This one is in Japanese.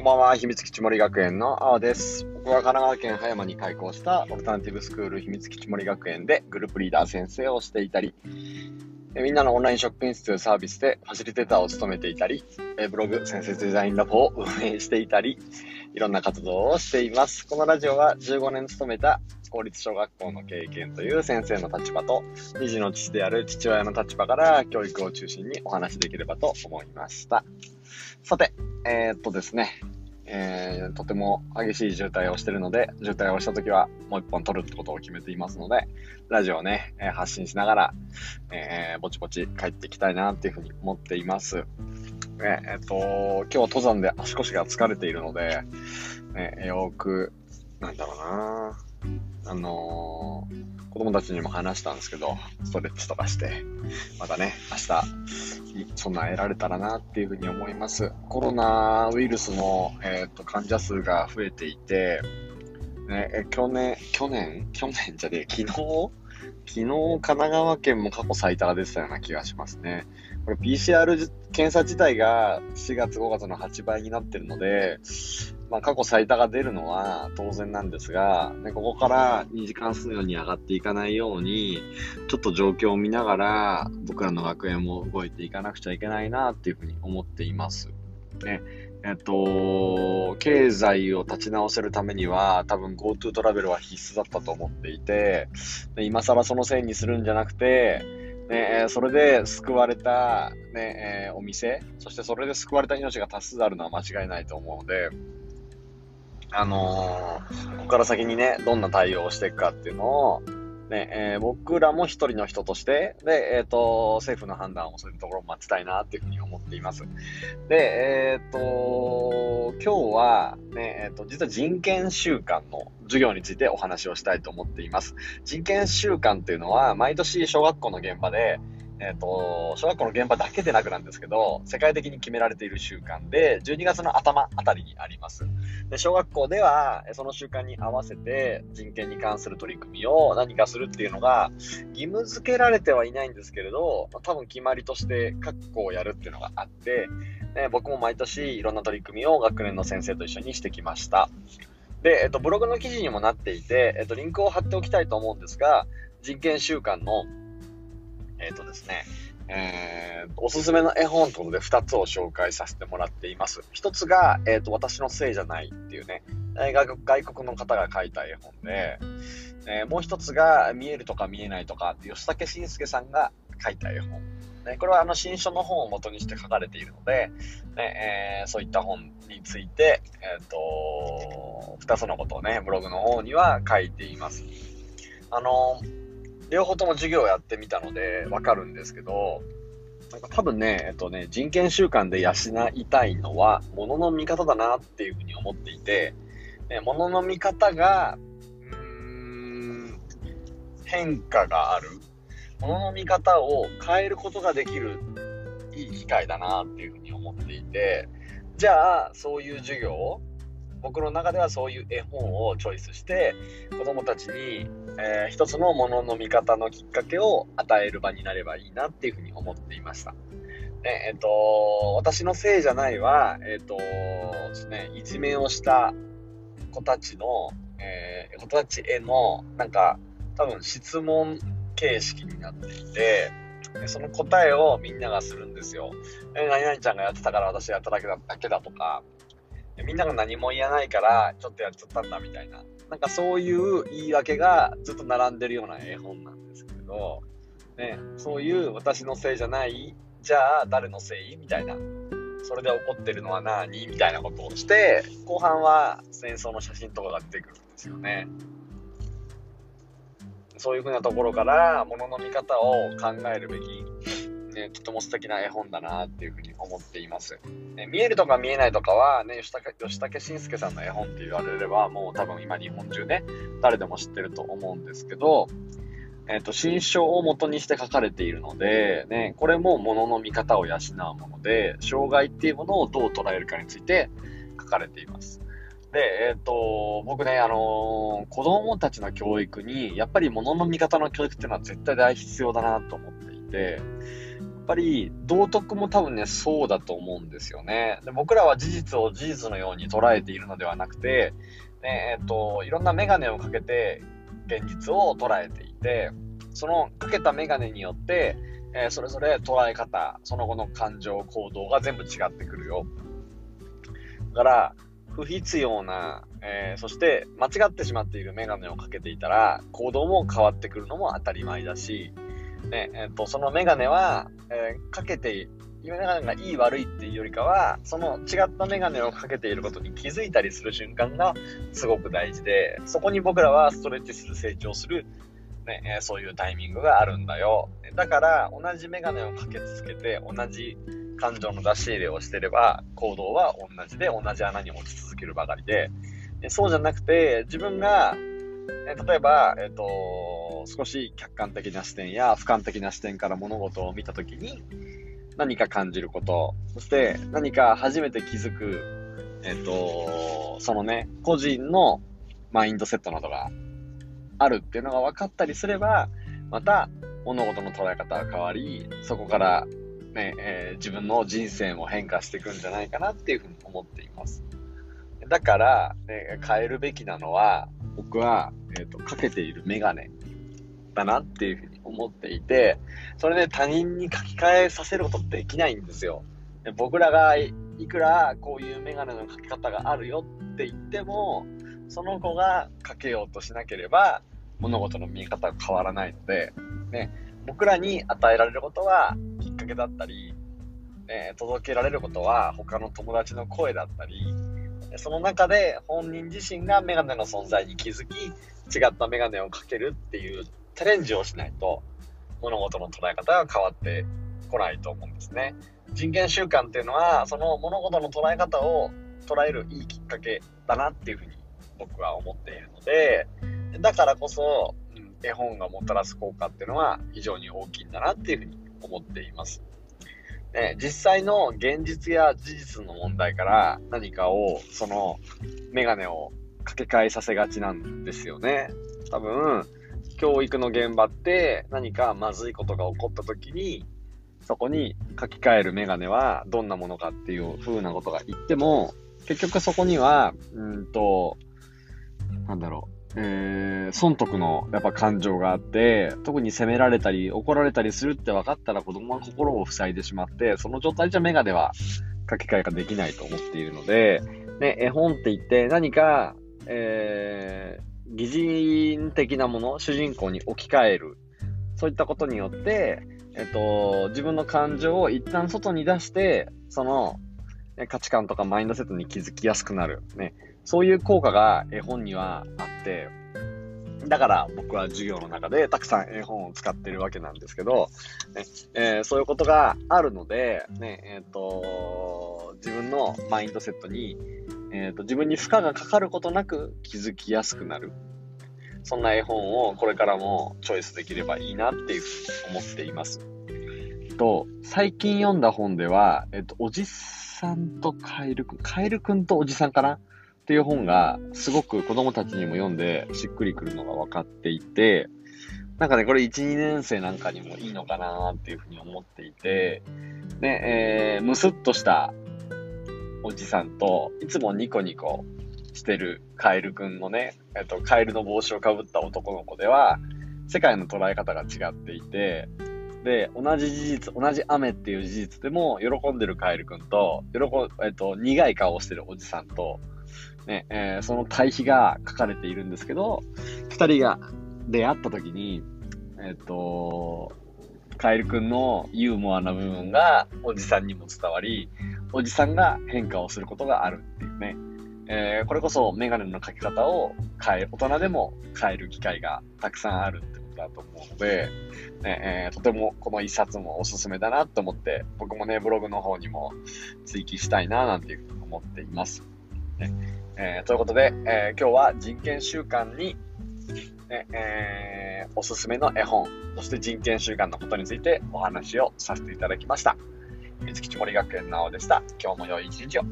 こんばんは、秘密基地森学園の青です。僕は神奈川県葉山に開校したオルタナティブスクール秘密基地森学園でグループリーダー先生をしていたり、みんなのオンラインショップインスというサービスでファシリテーターを務めていたり、ブログ、先生デザインラボを 運営していたり、いろんな活動をしています。このラジオは15年勤めた公立小学校の経験という先生の立場と、二児の父である父親の立場から教育を中心にお話しできればと思いました。さて、えー、っとですね、えー、とても激しい渋滞をしてるので、渋滞をしたときはもう一本撮るってことを決めていますので、ラジオをね、え発信しながら、えー、ぼちぼち帰っていきたいなっていうふうに思っています。ええっと、今日は登山で足腰が疲れているので、ね、よく、なんだろうなあのー、子供たちにも話したんですけど、ストレッチとかして、またね、明日、備えられたらなっていうふうに思います。コロナウイルスの、えーと、患者数が増えていて、ね、去年、去年？去年じゃねえ、昨日？昨日、神奈川県も過去最多が出てたような気がしますね。これ PCR 検査自体が4月5月の8倍になってるので、まあ、過去最多が出るのは当然なんですが、ね、ここから2時間数のように上がっていかないように、ちょっと状況を見ながら、僕らの学園も動いていかなくちゃいけないなっていうふうに思っています。ね。えっと、経済を立ち直せるためには、多分 GoTo トラベルは必須だったと思っていて、で今更そのせいにするんじゃなくて、ね、それで救われた、ね、え、お店、そしてそれで救われた命が多数あるのは間違いないと思うので、あのー、ここから先にね、どんな対応をしていくかっていうのを、ね、えー、僕らも一人の人として、で、えっ、ー、と、政府の判断をそういうところを待ちたいなっていうふうに思っています。で、えっ、と、今日は、ね、えっ、と、実は人権週間の授業についてお話をしたいと思っています。人権週間っていうのは、毎年小学校の現場で、えっ、ー、と、小学校の現場だけでなくなんですけど、世界的に決められている習慣で、12月の頭あたりにあります。で、小学校では、その習慣に合わせて人権に関する取り組みを何かするっていうのが、義務付けられてはいないんですけれど、多分決まりとして各校をやるっていうのがあって、ね、僕も毎年いろんな取り組みを学年の先生と一緒にしてきました。で、えっと、ブログの記事にもなっていて、えっと、リンクを貼っておきたいと思うんですが、人権週間のえっ、ー、とですね、えー、おすすめの絵本ということで2つを紹介させてもらっています。1つが、え、ー、と、私のせいじゃないっていうね、外外国の方が書いた絵本で、えー、もう1つが、見えるとか見えないとか吉武慎介さんが書いた絵本。ね、これはあの新書の本を元にして書かれているので、ねえー、そういった本について、えっ、ー、と、2つのことをね、ブログの方には書いています。あのー両方とも授業をやってみたのでわかるんですけど、なんか多分ね、えっとね、人権習慣で養いたいのは、物の見方だなっていうふうに思っていて、ね、物の見方が、変化がある。物の見方を変えることができるいい機会だなっていうふうに思っていて、じゃあ、そういう授業僕の中ではそういう絵本をチョイスして子供たちに、えー、一つのものの見方のきっかけを与える場になればいいなっていうふうに思っていました。ねえっ、と、私のせいじゃないは、えっ、とですね、いじめをした子たちの、えー、子たちへの、なんか、多分質問形式になっていて、その答えをみんながするんですよ。え何々ちゃんがやってたから私やっただけだだけだとか、みんなが何も言わないからちょっとやっちゃったんだみたいななんかそういう言い訳がずっと並んでるような絵本なんですけれど、ね、そういう私のせいじゃないじゃあ誰のせいみたいな。それで怒ってるのは何みたいなことをして後半は戦争の写真とかが出てくるんですよね。そういうふうなところから物の見方を考えるべき。ね、とても素敵な絵本だなっていうふうに思っています。ね、見えるとか見えないとかは、ね、吉武吉武慎介さんの絵本って言われれば、もう多分今日本中ね、誰でも知ってると思うんですけど、えっ、ー、と、新書を元にして書かれているので、ね、これも物の見方を養うもので、障害っていうものをどう捉えるかについて書かれています。で、えっ、ー、と、僕ね、あのー、子供たちの教育に、やっぱり物の見方の教育っていうのは絶対大必要だなと思っていて、ぱり道徳も多分ね、そうだと思うんですよね。で僕らは事実を事実のように捉えているのではなくて、ね、えっ、と、いろんなメガネをかけて現実を捉えていて、そのかけたメガネによって、えー、それぞれ捉え方、その後の感情、行動が全部違ってくるよ。だから、不必要な、えー、そして間違ってしまっているメガネをかけていたら、行動も変わってくるのも当たり前だし、ね、えっ、ー、と、そのメガネは、えー、かけて、メガネがいい悪いっていうよりかは、その違ったメガネをかけていることに気づいたりする瞬間がすごく大事で、そこに僕らはストレッチする、成長する、ね、えそういうタイミングがあるんだよ。だから、同じメガネをかけ続けて、同じ感情の出し入れをしてれば、行動は同じで、同じ穴に落ち続けるばかりで、そうじゃなくて、自分が、え例えば、えっ、ー、と、少し客観的な視点や俯瞰的な視点から物事を見たときに、何か感じること、そして何か初めて気づく、えっ、と、そのね、個人のマインドセットなどがあるっていうのが分かったりすれば、また物事の捉え方が変わり、そこからね、えー、自分の人生も変化していくんじゃないかなっていうふうに思っています。だから、ね、変えるべきなのは、僕は、えっ、ー、と、かけているメガネだなっていうふうに思っていて、それで、他人に書き換えさせることできないんですよ。で僕らがいくらこういうメガネの書き方があるよって言っても、その子がかけようとしなければ、物事の見え方が変わらないので、ね、僕らに与えられることはきっかけだったり、え、届けられることは他の友達の声だったり、その中で本人自身がメガネの存在に気づき、違ったメガネをかけるっていうチャレンジをしないと、物事の捉え方が変わってこないと思うんですね。人権習慣っていうのは、その物事の捉え方を捉えるいいきっかけだなっていうふうに僕は思っているので、だからこそ、絵本がもたらす効果っていうのは非常に大きいんだなっていうふうに思っています。ね、実際の現実や事実の問題から何かを、そのメガネを掛け替えさせがちなんですよね。多分、教育の現場って何かまずいことが起こった時に、そこに書き換えるメガネはどんなものかっていう風なことが言っても、結局そこには、うんと、なんだろう、えー、損得のやっぱ感情があって、特に責められたり怒られたりするって分かったら子供は心を塞いでしまって、その状態じゃメガネは書き換えができないと思っているので、ね、絵本って言って何か、えー、擬人的なもの、主人公に置き換える。そういったことによって、えっと、自分の感情を一旦外に出して、その、価値観とかマインドセットに気づきやすくなる。ね。そういう効果が絵本にはあって、だから僕は授業の中でたくさん絵本を使ってるわけなんですけど、ねえー、そういうことがあるので、ねえーと、自分のマインドセットに、えーと、自分に負荷がかかることなく気づきやすくなる。そんな絵本をこれからもチョイスできればいいなっていうふうに思っています。と、最近読んだ本では、えっ、と、おじさんとカエルくん、カエルくんとおじさんかな？っていう本がすごく子供たちにも読んでしっくりくるのが分かっていて、なんかね、これ1、2年生なんかにもいいのかなっていうふうに思っていて、ね、えー、むすっとしたおじさんと、いつもニコニコしてるカエルくんのね、えっと、カエルの帽子をかぶった男の子では、世界の捉え方が違っていて、で、同じ事実、同じ雨っていう事実でも、喜んでるカエルくんと、喜えっと、苦い顔をしてるおじさんと、ね、えー、その対比が書かれているんですけど、二人が出会った時に、えっ、と、カエルくんのユーモアな部分がおじさんにも伝わり、おじさんが変化をすることがあるっていうね。えー、これこそメガネの描き方を変え、大人でも変える機会がたくさんあるってことだと思うので、ねえー、とてもこの一冊もおすすめだなと思って、僕もね、ブログの方にも追記したいななんていうふうに思っています。ねえー、ということで、え、今日は人権習慣に、ねえー、おすすめの絵本、そして人権習慣のことについてお話をさせていただきました。水木ち森学園の青でした。今日も良い一日を。